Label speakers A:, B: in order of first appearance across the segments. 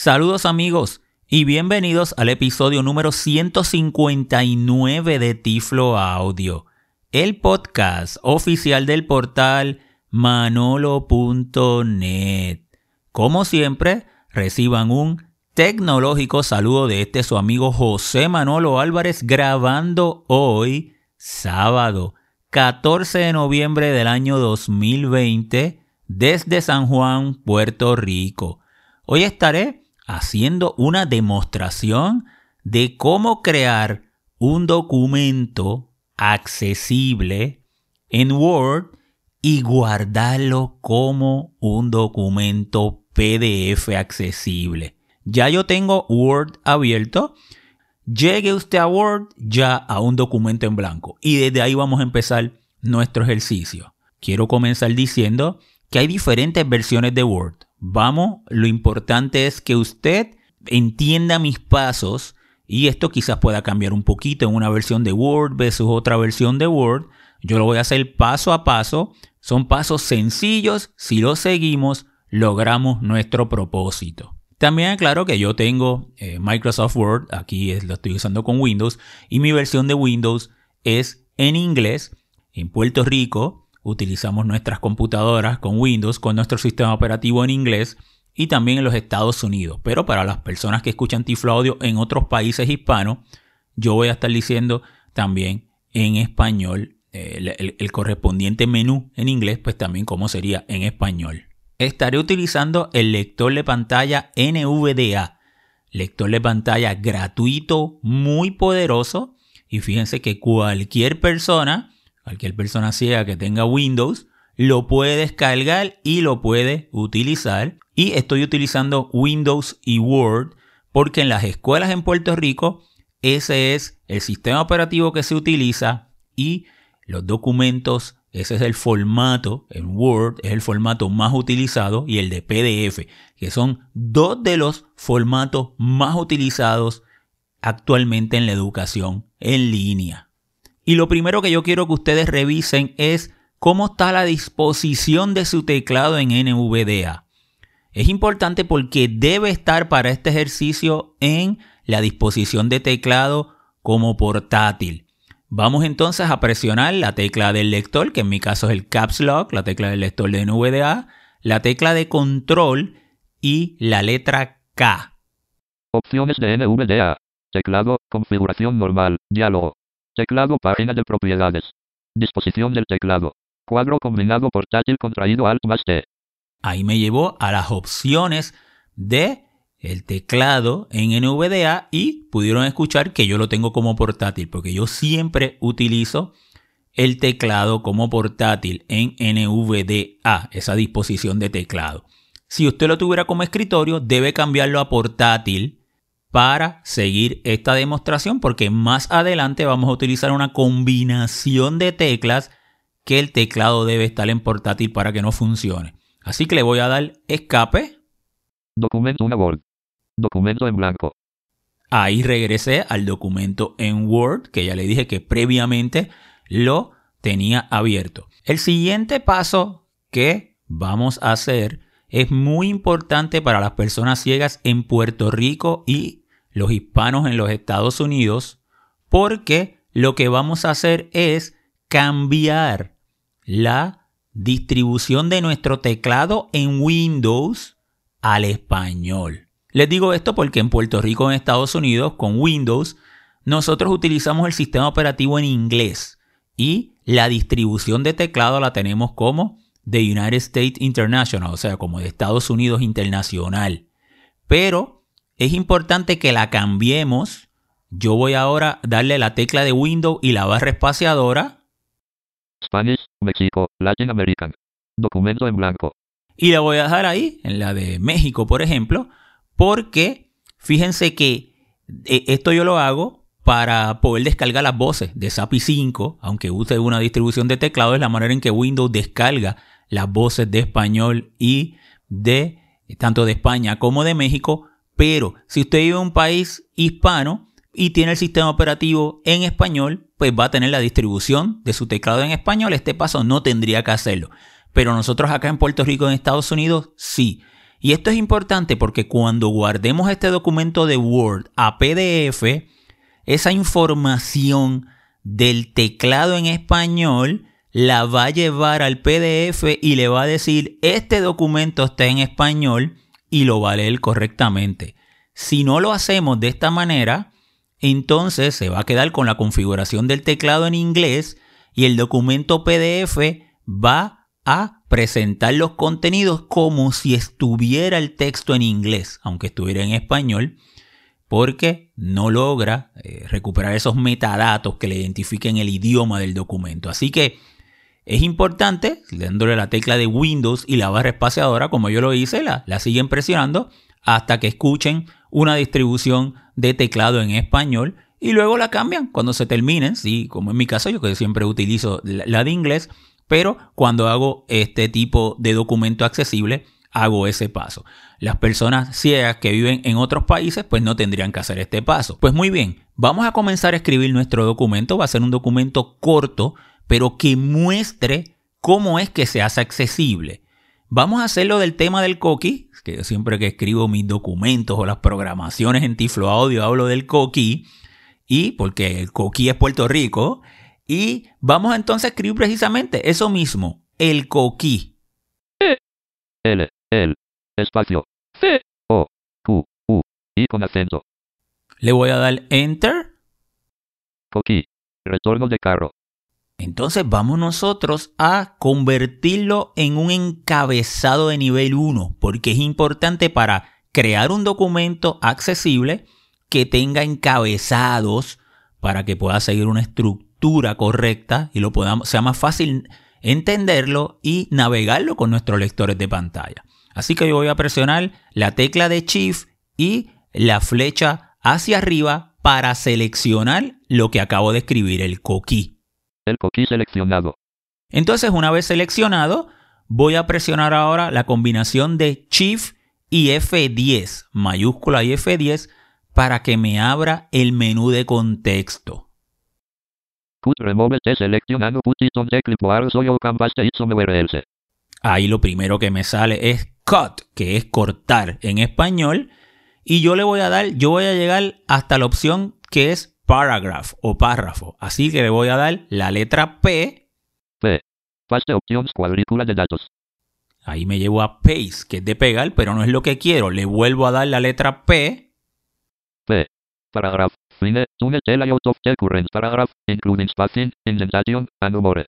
A: Saludos amigos y bienvenidos al episodio número 159 de Tiflo Audio, el podcast oficial del portal manolo.net. Como siempre, reciban un tecnológico saludo de este su amigo José Manolo Álvarez grabando hoy, sábado 14 de noviembre del año 2020, desde San Juan, Puerto Rico. Hoy estaré haciendo una demostración de cómo crear un documento accesible en Word y guardarlo como un documento PDF accesible. Ya yo tengo Word abierto. Llegue usted a Word ya a un documento en blanco y desde ahí vamos a empezar nuestro ejercicio. Quiero comenzar diciendo que hay diferentes versiones de Word. Vamos, lo importante es que usted entienda mis pasos y esto quizás pueda cambiar un poquito en una versión de Word versus otra versión de Word. Yo lo voy a hacer paso a paso. Son pasos sencillos. Si los seguimos, logramos nuestro propósito. También aclaro que yo tengo eh, Microsoft Word, aquí lo estoy usando con Windows, y mi versión de Windows es en inglés. En Puerto Rico utilizamos nuestras computadoras con Windows, con nuestro sistema operativo en inglés y también en los Estados Unidos. Pero para las personas que escuchan Tiflo Audio en otros países hispanos, yo voy a estar diciendo también en español el, el correspondiente menú en inglés, pues también como sería en español. Estaré utilizando el lector de pantalla NVDA, lector de pantalla gratuito, muy poderoso. Y fíjense que cualquier persona cualquier persona ciega que tenga Windows lo puede descargar y lo puede utilizar. Y estoy utilizando Windows y Word porque en las escuelas en Puerto Rico ese es el sistema operativo que se utiliza y los documentos, ese es el formato, en Word es el formato más utilizado y el de PDF, que son dos de los formatos más utilizados actualmente en la educación en línea. Y lo primero que yo quiero que ustedes revisen es cómo está la disposición de su teclado en NVDA. Es importante porque debe estar para este ejercicio en la disposición de teclado como portátil. Vamos entonces a presionar la tecla del lector, que en mi caso es el Caps Lock, la tecla del lector de NVDA, la tecla de control y la letra K.
B: Opciones de NVDA. Teclado, configuración normal, diálogo. Teclado página de propiedades. Disposición del teclado. Cuadro combinado portátil contraído Alt más T.
A: Ahí me llevó a las opciones de el teclado en NVDA y pudieron escuchar que yo lo tengo como portátil porque yo siempre utilizo el teclado como portátil en NVDA, esa disposición de teclado. Si usted lo tuviera como escritorio, debe cambiarlo a portátil para seguir esta demostración porque más adelante vamos a utilizar una combinación de teclas que el teclado debe estar en portátil para que no funcione. Así que le voy a dar escape.
B: Documento una Word. Documento en blanco.
A: Ahí regresé al documento en Word que ya le dije que previamente lo tenía abierto. El siguiente paso que vamos a hacer es muy importante para las personas ciegas en Puerto Rico y los hispanos en los Estados Unidos porque lo que vamos a hacer es cambiar la distribución de nuestro teclado en Windows al español. Les digo esto porque en Puerto Rico, en Estados Unidos, con Windows, nosotros utilizamos el sistema operativo en inglés y la distribución de teclado la tenemos como de United States International, o sea, como de Estados Unidos Internacional. Pero es importante que la cambiemos. Yo voy ahora a darle la tecla de Windows y la barra espaciadora.
B: Spanish, México, Latin American. Documento en blanco.
A: Y la voy a dejar ahí, en la de México, por ejemplo, porque fíjense que eh, esto yo lo hago para poder descargar las voces de SAPI 5, aunque use una distribución de teclado, es la manera en que Windows descarga las voces de español y de tanto de España como de México. Pero si usted vive en un país hispano y tiene el sistema operativo en español, pues va a tener la distribución de su teclado en español. Este paso no tendría que hacerlo. Pero nosotros acá en Puerto Rico, en Estados Unidos, sí. Y esto es importante porque cuando guardemos este documento de Word a PDF, esa información del teclado en español la va a llevar al PDF y le va a decir, este documento está en español y lo va a leer correctamente. Si no lo hacemos de esta manera, entonces se va a quedar con la configuración del teclado en inglés y el documento PDF va a presentar los contenidos como si estuviera el texto en inglés, aunque estuviera en español, porque no logra eh, recuperar esos metadatos que le identifiquen el idioma del documento. Así que es importante, dándole la tecla de Windows y la barra espaciadora, como yo lo hice, la, la siguen presionando hasta que escuchen una distribución de teclado en español y luego la cambian cuando se terminen, sí, como en mi caso yo que siempre utilizo la de inglés, pero cuando hago este tipo de documento accesible, hago ese paso. Las personas ciegas que viven en otros países, pues no tendrían que hacer este paso. Pues muy bien, vamos a comenzar a escribir nuestro documento. Va a ser un documento corto, pero que muestre cómo es que se hace accesible. Vamos a hacerlo del tema del coqui, que yo siempre que escribo mis documentos o las programaciones en Tiflo Audio hablo del coqui, y porque el coqui es Puerto Rico, y vamos entonces a escribir precisamente eso mismo, el coquí.
B: L, L, espacio, C, O, Q, U, y con acento.
A: Le voy a dar Enter.
B: Coquí, retorno de carro.
A: Entonces vamos nosotros a convertirlo en un encabezado de nivel 1, porque es importante para crear un documento accesible que tenga encabezados para que pueda seguir una estructura correcta y lo podamos, sea más fácil entenderlo y navegarlo con nuestros lectores de pantalla. Así que yo voy a presionar la tecla de Shift y la flecha hacia arriba para seleccionar lo que acabo de escribir, el coquí.
B: El coquí seleccionado.
A: Entonces, una vez seleccionado, voy a presionar ahora la combinación de Shift y F10, mayúscula y F10, para que me abra el menú de contexto. Ahí lo primero que me sale es cut, que es cortar en español. Y yo le voy a dar, yo voy a llegar hasta la opción que es paragraph o párrafo. Así que le voy a dar la letra P.
B: P. Paste opciones cuadrícula de datos.
A: Ahí me llevo a paste, que es de pegar, pero no es lo que quiero. Le vuelvo a dar la letra P.
B: P. Paragraph. Fine, tune the layout of the current paragraph, including spacing, indentation, and more.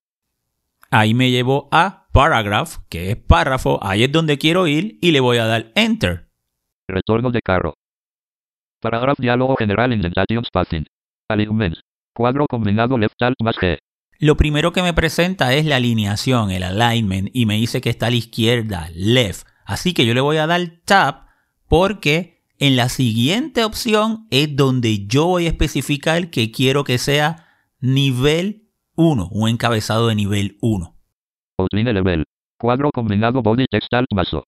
A: Ahí me llevo a paragraph, que es párrafo, ahí es donde quiero ir y le voy a dar enter.
B: Retorno de carro. Paragraph diálogo general indentation spacing. Alignment. Cuadro combinado left alt más G.
A: Lo primero que me presenta es la alineación, el alignment, y me dice que está a la izquierda, left. Así que yo le voy a dar tab porque en la siguiente opción es donde yo voy a especificar que quiero que sea nivel 1, un encabezado de nivel 1.
B: Outline level. Cuadro combinado body text alt maso.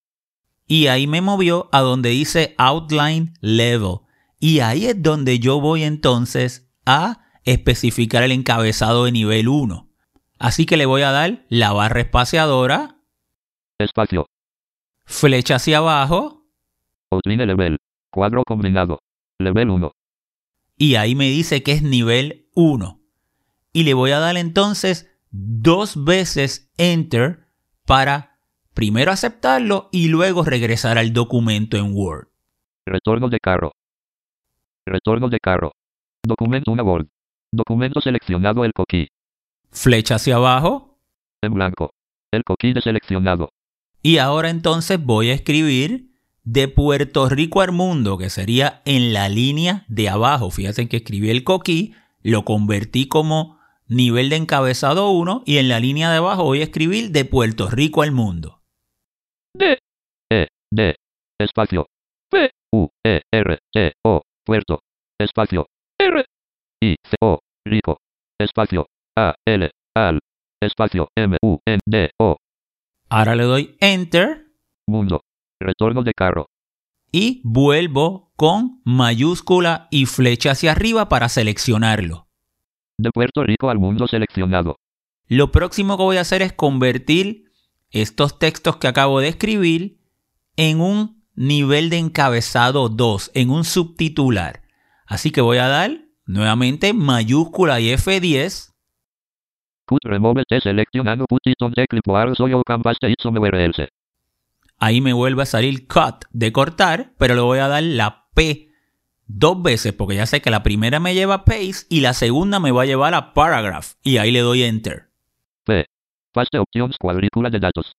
A: Y ahí me movió a donde dice outline level. Y ahí es donde yo voy entonces a especificar el encabezado de nivel 1. Así que le voy a dar la barra espaciadora.
B: Espacio.
A: Flecha hacia abajo.
B: Outline level. Cuadro combinado. Level 1.
A: Y ahí me dice que es nivel 1. Y le voy a dar entonces dos veces Enter para primero aceptarlo y luego regresar al documento en Word.
B: Retorno de carro. Retorno de carro. Documento 1 Word. Documento seleccionado el coquí.
A: Flecha hacia abajo.
B: En blanco. El coquí deseleccionado.
A: Y ahora entonces voy a escribir de Puerto Rico al mundo, que sería en la línea de abajo. Fíjense que escribí el coquí, lo convertí como nivel de encabezado 1 y en la línea de abajo voy a escribir de Puerto Rico al mundo.
B: D, E, D, espacio, P, U, E, R, T, O, Puerto, espacio, I, C, O, Rico, espacio, A, L, AL, espacio, M, U, N, D, O.
A: Ahora le doy Enter.
B: Mundo. Retorno de carro.
A: Y vuelvo con mayúscula y flecha hacia arriba para seleccionarlo.
B: De Puerto Rico al mundo seleccionado.
A: Lo próximo que voy a hacer es convertir estos textos que acabo de escribir en un nivel de encabezado 2, en un subtitular. Así que voy a dar nuevamente mayúscula y F10. Ahí me vuelve a salir cut de cortar, pero le voy a dar la P dos veces porque ya sé que la primera me lleva a paste y la segunda me va a llevar a paragraph y ahí le doy enter.
B: P. Paste options cuadrícula de datos.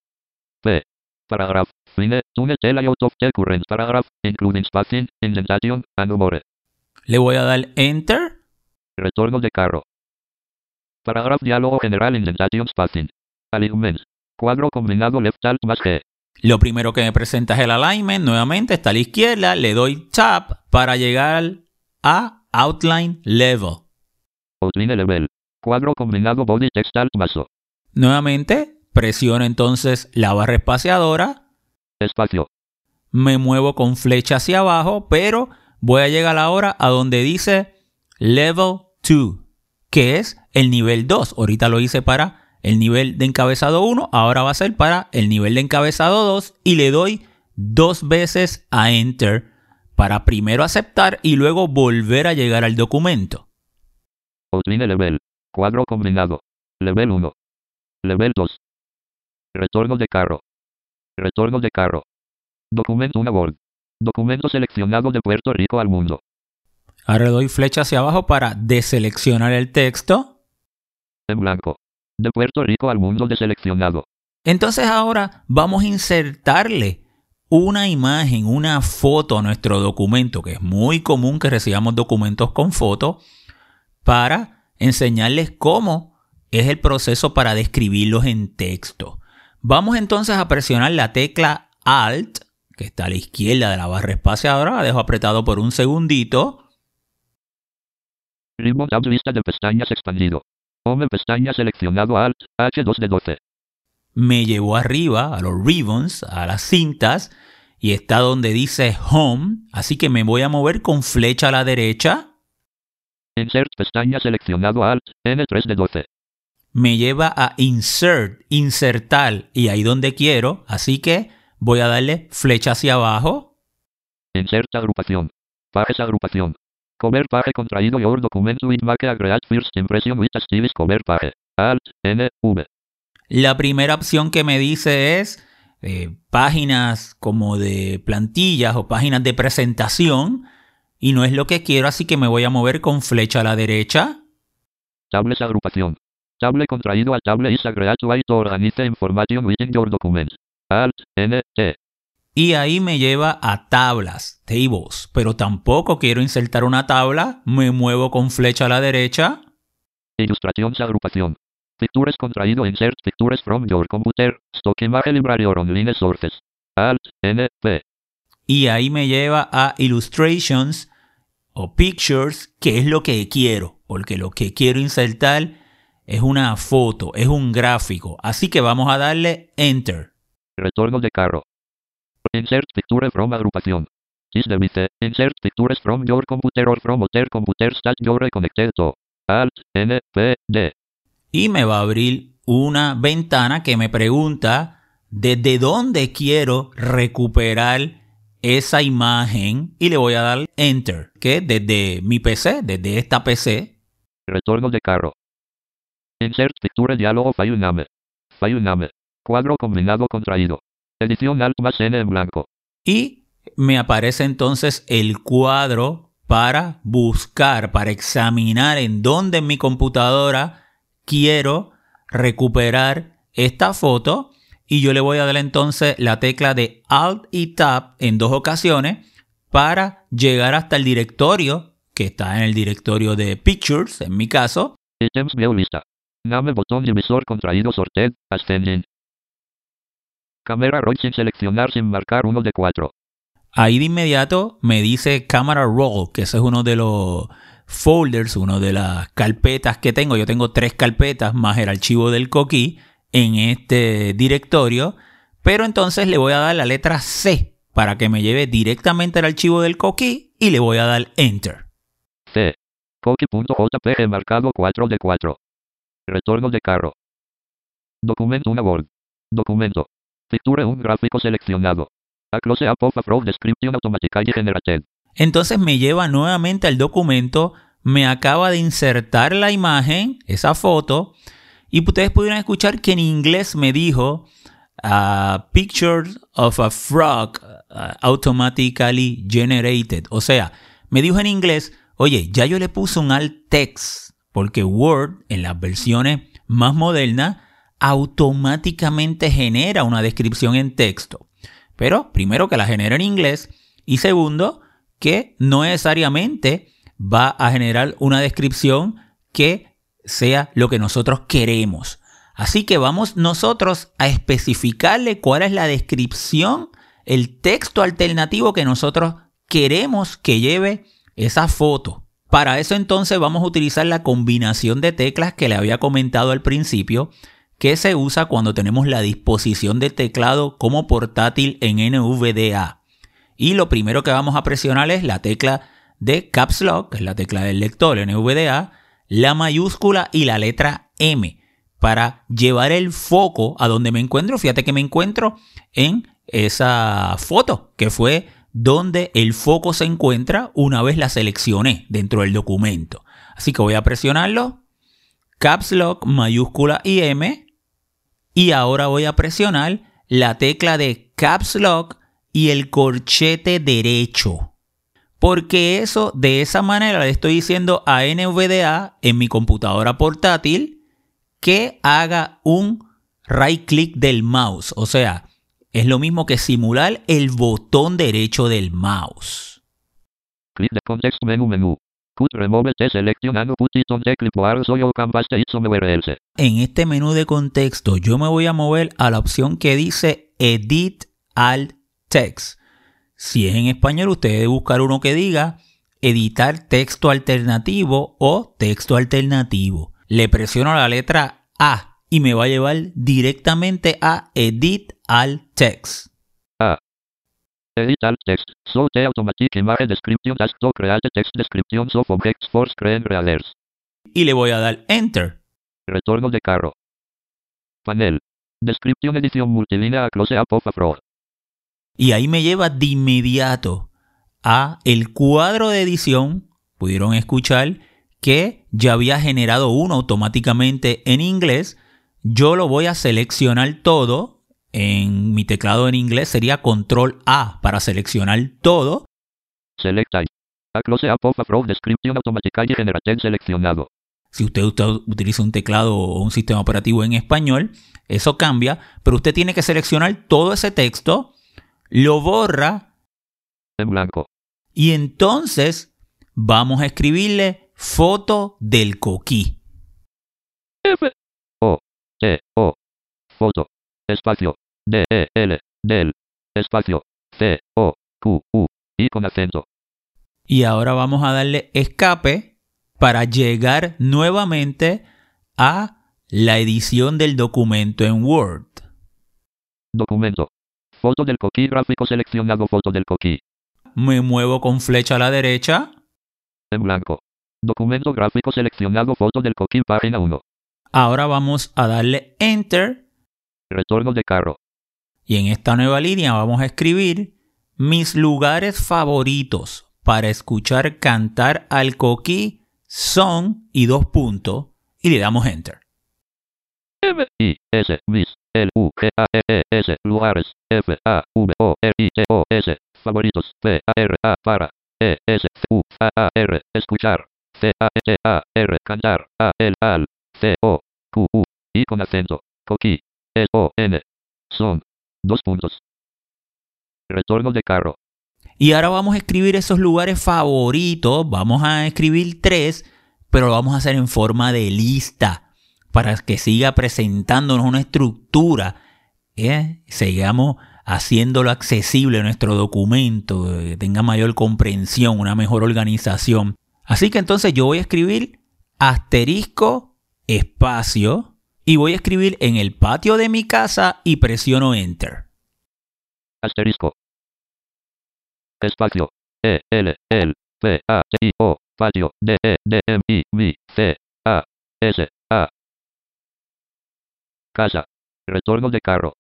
B: P. Paragraph. Fine. Tune the layout of the current paragraph, including spacing, indentation, and more.
A: Le voy a dar enter.
B: Retorno de carro. Paragraph diálogo general indentation spacing. Alignment. Cuadro combinado left alt más G.
A: Lo primero que me presenta es el alignment. Nuevamente está a la izquierda. Le doy tab para llegar a outline level.
B: Outline level. Cuadro combinado body text alt maso.
A: Nuevamente presiono entonces la barra espaciadora.
B: Espacio.
A: Me muevo con flecha hacia abajo, pero voy a llegar ahora a donde dice level 2, que es el nivel 2. Ahorita lo hice para el nivel de encabezado 1, ahora va a ser para el nivel de encabezado 2 y le doy dos veces a Enter para primero aceptar y luego volver a llegar al documento.
B: Outline level. Cuadro combinado. Level 1. Level 2. Retorno de carro. Retorno de carro. Documento 1 Word. Documento seleccionado de Puerto Rico al mundo.
A: Ahora doy flecha hacia abajo para deseleccionar el texto.
B: En blanco. De Puerto Rico al mundo deseleccionado.
A: Entonces ahora vamos a insertarle una imagen, una foto a nuestro documento, que es muy común que recibamos documentos con foto, para enseñarles cómo es el proceso para describirlos en texto. Vamos entonces a presionar la tecla Alt, que está a la izquierda de la barra espaciadora, la dejo apretado por un segundito.
B: Ribbon Tab lista de pestañas expandido. Home pestaña seleccionado Alt, H2 de 12.
A: Me llevó arriba a los ribbons, a las cintas, y está donde dice Home, así que me voy a mover con flecha a la derecha.
B: Insert pestaña seleccionado Alt, N3 de 12.
A: Me lleva a Insert, insertar, y ahí donde quiero, así que voy a darle flecha hacia abajo.
B: Insert agrupación. Pages agrupación. Cover page contraído your document with make a create first impression with activis cover page. Alt, N, V.
A: La primera opción que me dice es eh, páginas como de plantillas o páginas de presentación y no es lo que quiero, así que me voy a mover con flecha a la derecha.
B: Tables agrupación. Table contraído al table is a create way to organize information within your document. Alt, N, T.
A: Y ahí me lleva a tablas, tables, pero tampoco quiero insertar una tabla, me muevo con flecha a la derecha.
B: Ilustraciones agrupación. Pictures contraído insert pictures from your computer, stock image library or online sources. Alt, N, P.
A: Y ahí me lleva a illustrations o pictures, que es lo que quiero, porque lo que quiero insertar es una foto, es un gráfico. Así que vamos a darle enter.
B: Retorno de carro. Insert picture from agrupación. Is the Insert pictures from your computer or from other computers that you reconnected to. Alt, N, P, D.
A: Y me va a abrir una ventana que me pregunta desde dónde quiero recuperar esa imagen y le voy a dar enter, que desde mi PC, desde esta PC.
B: Retorno de carro. Insert picture diálogo file name. File name. Cuadro combinado contraído. Edición Alt más N en blanco.
A: Y me aparece entonces el cuadro para buscar, para examinar en dónde en mi computadora quiero recuperar esta foto. Y yo le voy a dar entonces la tecla de Alt y Tab en dos ocasiones para llegar hasta el directorio que está en el directorio de Pictures, en mi caso.
B: Items view lista. Name botón divisor contraído sorted, ascending. Cámara roll sin seleccionar sin marcar uno de cuatro.
A: Ahí de inmediato me dice Camera Roll, que ese es uno de los folders, una de las carpetas que tengo. Yo tengo tres carpetas más el archivo del coquí en este directorio. Pero entonces le voy a dar la letra C para que me lleve directamente al archivo del coquí y le voy a dar Enter.
B: C. Coqui.jpg marcado 4 de 4. Retorno de carro. Documento una Word. Documento. Un gráfico seleccionado. A close up description automatically generated.
A: Entonces me lleva nuevamente al documento, me acaba de insertar la imagen, esa foto, y ustedes pudieron escuchar que en inglés me dijo a picture of a frog uh, automatically generated. O sea, me dijo en inglés, oye, ya yo le puse un alt text, porque Word en las versiones más modernas automáticamente genera una descripción en texto. Pero primero que la genera en inglés y segundo que no necesariamente va a generar una descripción que sea lo que nosotros queremos. Así que vamos nosotros a especificarle cuál es la descripción, el texto alternativo que nosotros queremos que lleve esa foto. Para eso entonces vamos a utilizar la combinación de teclas que le había comentado al principio, que se usa cuando tenemos la disposición del teclado como portátil en NVDA. Y lo primero que vamos a presionar es la tecla de Caps Lock, que es la tecla del lector NVDA, la mayúscula y la letra M para llevar el foco a donde me encuentro. Fíjate que me encuentro en esa foto, que fue donde el foco se encuentra una vez la seleccioné dentro del documento. Así que voy a presionarlo, Caps Lock, mayúscula y M, y ahora voy a presionar la tecla de Caps Lock y el corchete derecho. Porque eso, de esa manera le estoy diciendo a NVDA en mi computadora portátil que haga un right click del mouse. O sea, es lo mismo que simular el botón derecho del mouse.
B: Context menu menu.
A: En este menú de contexto yo me voy a mover a la opción que dice Edit Alt Text. Si es en español, usted debe buscar uno que diga editar texto alternativo o texto alternativo le presiono la letra A y me va a llevar directamente a Edit Alt Text.
B: Edit Alt Text. So the automatic image description has to create text descriptions of objects for screen readers.
A: Y le voy a dar Enter.
B: Retorno de carro. Panel. Descripción edición multilínea a close up of a fraud.
A: Y ahí me lleva de inmediato a el cuadro de edición. Pudieron escuchar que ya había generado uno automáticamente en inglés. Yo lo voy a seleccionar todo. En mi teclado en inglés sería control A para seleccionar todo.
B: Select A close up of a description automatically generated seleccionado.
A: Si usted, usted utiliza un teclado o un sistema operativo en español, eso cambia, pero usted tiene que seleccionar todo ese texto, lo borra
B: en blanco.
A: Y entonces vamos a escribirle Foto del coquí.
B: F O T O foto espacio D E L del espacio C O Q U y con acento.
A: Y ahora vamos a darle escape para llegar nuevamente a la edición del documento en Word.
B: Documento. Foto del coquí gráfico seleccionado foto del coquí.
A: Me muevo con flecha a la derecha.
B: En blanco. Documento gráfico seleccionado foto del coquín página 1.
A: Ahora vamos a darle Enter.
B: Retorno de carro.
A: Y en esta nueva línea vamos a escribir mis lugares favoritos para escuchar cantar al coquí son y dos puntos y le damos Enter.
B: M I S mis L U G A E, e S lugares F A V O R I T O S favoritos P A R A para E S C U A A R escuchar C A T A R cantar A L al C O Q U y con acento coqui S O N son dos puntos retorno de carro
A: y ahora vamos a escribir esos lugares favoritos vamos a escribir tres pero lo vamos a hacer en forma de lista para que siga presentándonos una estructura ¿eh? sigamos haciéndolo accesible nuestro documento, que tenga mayor comprensión, una mejor organización. Así que entonces yo voy a escribir asterisco espacio y voy a escribir en el patio de mi casa y presiono enter.
B: Asterisco. Espacio. E L L P A I O patio D E D M I M C A S A Casa. Retorno de carro.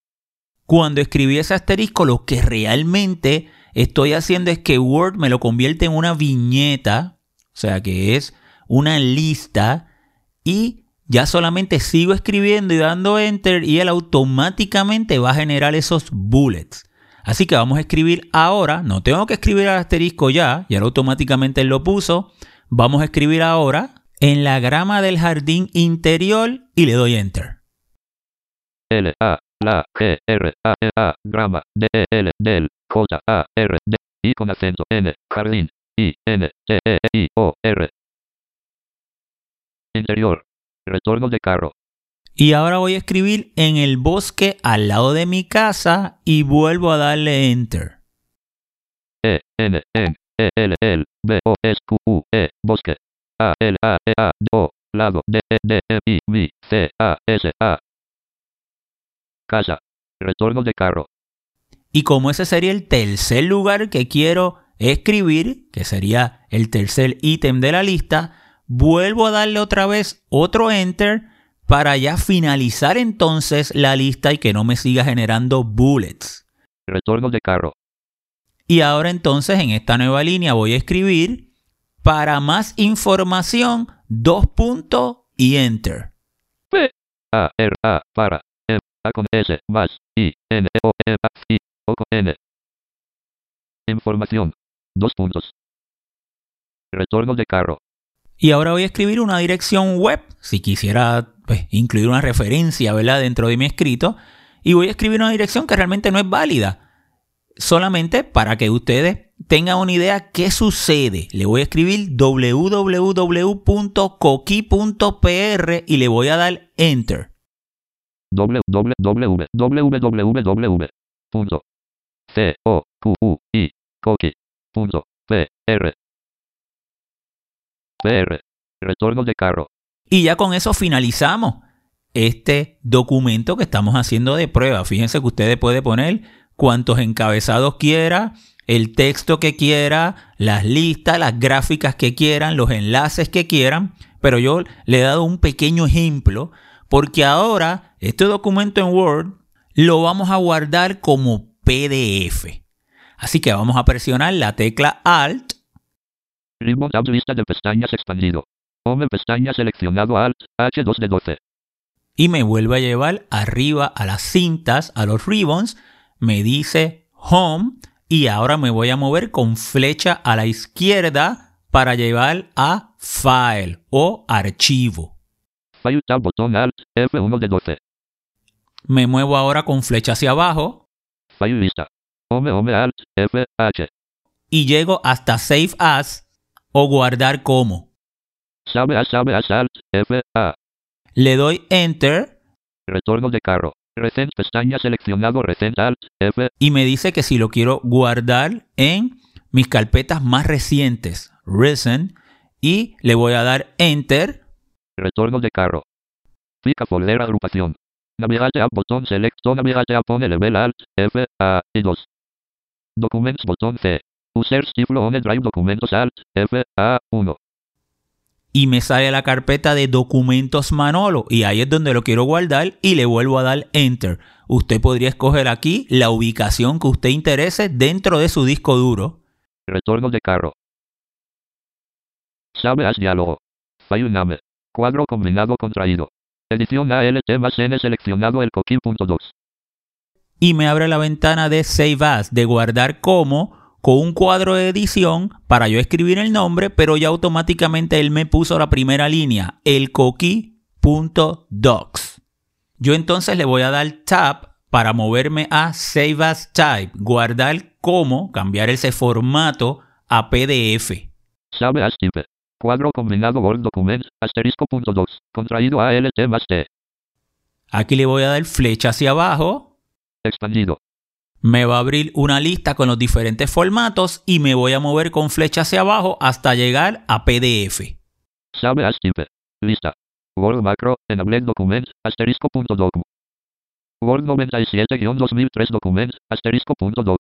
A: Cuando escribí ese asterisco, lo que realmente estoy haciendo es que Word me lo convierte en una viñeta, o sea que es una lista y ya solamente sigo escribiendo y dando enter y él automáticamente va a generar esos bullets. Así que vamos a escribir ahora, no tengo que escribir el asterisco ya, ya automáticamente él lo puso. Vamos a escribir ahora en la grama del jardín interior y le doy enter.
B: L A la G R A E A grama D E L del J A R D I con acento N jardín I N T E I O R interior retorno de carro
A: y ahora voy a escribir en el bosque al lado de mi casa y vuelvo a darle enter.
B: E, N, N, E, L, L, B, O, S, Q, U, E, bosque. A, L, A, E, A, O, lado, D, E, D, E, I, V, C, A, S, A. Casa. Retorno de carro.
A: Y como ese sería el tercer lugar que quiero escribir, que sería el tercer ítem de la lista, vuelvo a darle otra vez otro enter para ya finalizar entonces la lista y que no me siga generando bullets.
B: Retorno de carro.
A: Y ahora entonces en esta nueva línea voy a escribir para más información dos puntos y enter.
B: P A R A para M A con S más I N O M A I O con N. Información. Dos puntos. Retorno de carro.
A: Y ahora voy a escribir una dirección web, si quisiera pues, incluir una referencia ¿verdad? dentro de mi escrito. Y voy a escribir una dirección que realmente no es válida. Solamente para que ustedes tengan una idea qué sucede. Le voy a escribir www.coqui.pr y le voy a dar enter.
B: www C O Q U I PR. Retorno de carro.
A: Y ya con eso finalizamos este documento que estamos haciendo de prueba. Fíjense que ustedes pueden poner cuantos encabezados quiera, el texto que quiera, las listas, las gráficas que quieran, los enlaces que quieran. Pero yo le he dado un pequeño ejemplo porque ahora este documento en Word lo vamos a guardar como PDF. Así que vamos a presionar la tecla Alt
B: Ribbon Tab lista de pestañas expandido. Home pestaña seleccionado Alt, H2 de 12.
A: Y me vuelve a llevar arriba a las cintas, a los ribbons. Me dice Home. Y ahora me voy a mover con flecha a la izquierda para llevar a File o Archivo.
B: File Tab botón Alt, F1 de 12.
A: Me muevo ahora con flecha hacia abajo.
B: File. Home Home Alt, F, H.
A: Y llego hasta Save As o guardar como.
B: Sabe a sabe a alt, F, A.
A: Le doy Enter.
B: Retorno de carro. Recent pestaña seleccionado Recent Alt, F.
A: Y me dice que si lo quiero guardar en mis carpetas más recientes, Recent. Y le voy a dar Enter.
B: Retorno de carro. Pica folder agrupación. Navegate a botón select navegate a pone level alt, F, A, y 2. Documents botón C. User Stiflo on Drive Documentos Alt F A 1.
A: Y me sale la carpeta de documentos Manolo y ahí es donde lo quiero guardar y le vuelvo a dar Enter. Usted podría escoger aquí la ubicación que usted interese dentro de su disco duro.
B: Retorno de carro. Sabe as diálogo. File name. Cuadro combinado contraído. Edición ALT más N seleccionado el coquín.2.
A: Y me abre la ventana de Save As, de guardar como con un cuadro de edición para yo escribir el nombre, pero ya automáticamente él me puso la primera línea, el coqui.docs. Yo entonces le voy a dar tab para moverme a Save as Type, guardar como, cambiar ese formato a PDF.
B: Save as type. Cuadro combinado Word Document, asterisco.2, contraído a LT más T.
A: Aquí le voy a dar flecha hacia abajo.
B: Expandido
A: me va a abrir una lista con los diferentes formatos y me voy a mover con flecha hacia abajo hasta llegar a PDF.
B: Sabe as. Lista. Word macro, enable document, asterisco.doc. Word 97-2003 document, asterisco.doc.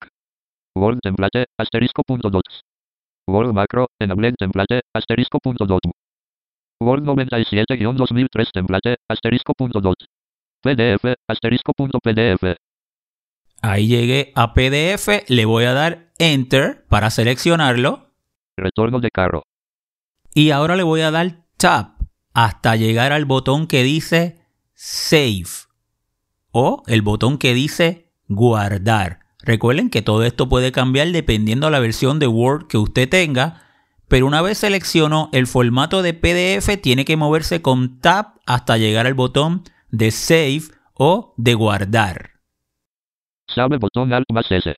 B: Word template, asterisco.docs. Word macro, enable template, asterisco.doc. Word 97-2003 template, asterisco.doc. PDF, asterisco.pdf.
A: Ahí llegué a PDF, le voy a dar Enter para seleccionarlo.
B: Retorno de carro.
A: Y ahora le voy a dar Tab hasta llegar al botón que dice Save o el botón que dice Guardar. Recuerden que todo esto puede cambiar dependiendo de la versión de Word que usted tenga, pero una vez seleccionó el formato de PDF tiene que moverse con Tab hasta llegar al botón de Save o de Guardar.
B: Sabe botón Alt más S.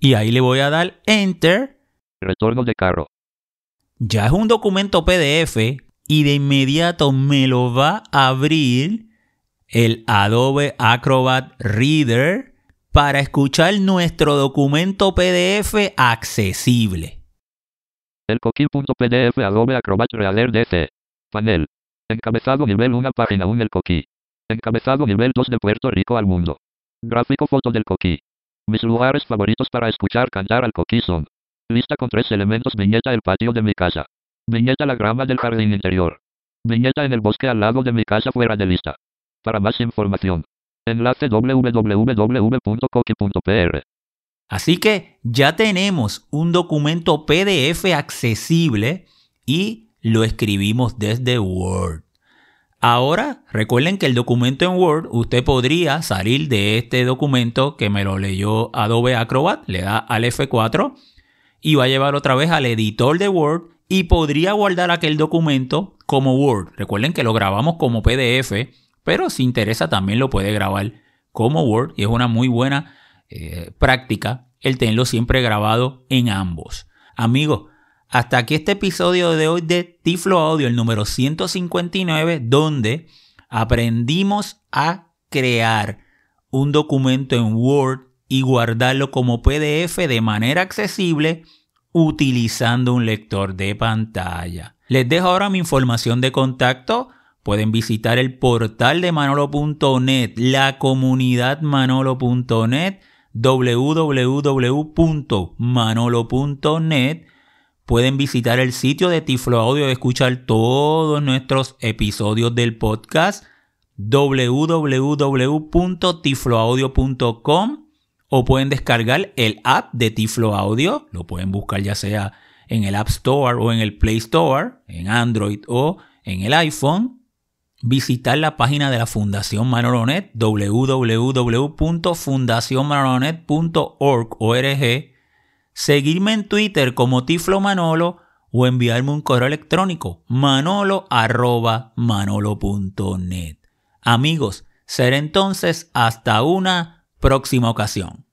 A: Y ahí le voy a dar Enter.
B: Retorno de carro.
A: Ya es un documento PDF y de inmediato me lo va a abrir el Adobe Acrobat Reader para escuchar nuestro documento PDF accesible.
B: El coquí.pdf Adobe Acrobat Reader DC. Panel. Encabezado nivel 1 página 1 el coquí. Encabezado nivel 2 de Puerto Rico al mundo. Gráfico foto del coquí. Mis lugares favoritos para escuchar cantar al coquí son. Lista con tres elementos. Viñeta el patio de mi casa. Viñeta la grama del jardín interior. Viñeta en el bosque al lado de mi casa fuera de lista. Para más información. Enlace www.coqui.pr.
A: Así que ya tenemos un documento PDF accesible y lo escribimos desde Word. Ahora, recuerden que el documento en Word, usted podría salir de este documento que me lo leyó Adobe Acrobat, le da al F4 y va a llevar otra vez al editor de Word y podría guardar aquel documento como Word. Recuerden que lo grabamos como PDF, pero si interesa también lo puede grabar como Word y es una muy buena eh, práctica el tenerlo siempre grabado en ambos. Amigos, hasta aquí este episodio de hoy de Tiflo Audio, el número 159, donde aprendimos a crear un documento en Word y guardarlo como PDF de manera accesible utilizando un lector de pantalla. Les dejo ahora mi información de contacto. Pueden visitar el portal de manolo.net, la comunidad manolo.net, www.manolo.net Pueden visitar el sitio de Tiflo Audio y escuchar todos nuestros episodios del podcast www.tifloaudio.com o pueden descargar el app de Tiflo Audio, lo pueden buscar ya sea en el App Store o en el Play Store, en Android o en el iPhone. Visitar la página de la Fundación Manolonet www.fundacionmanolonet.org seguirme en Twitter como Tiflo Manolo o enviarme un correo electrónico manolo manolo.net. Amigos, será entonces hasta una próxima ocasión.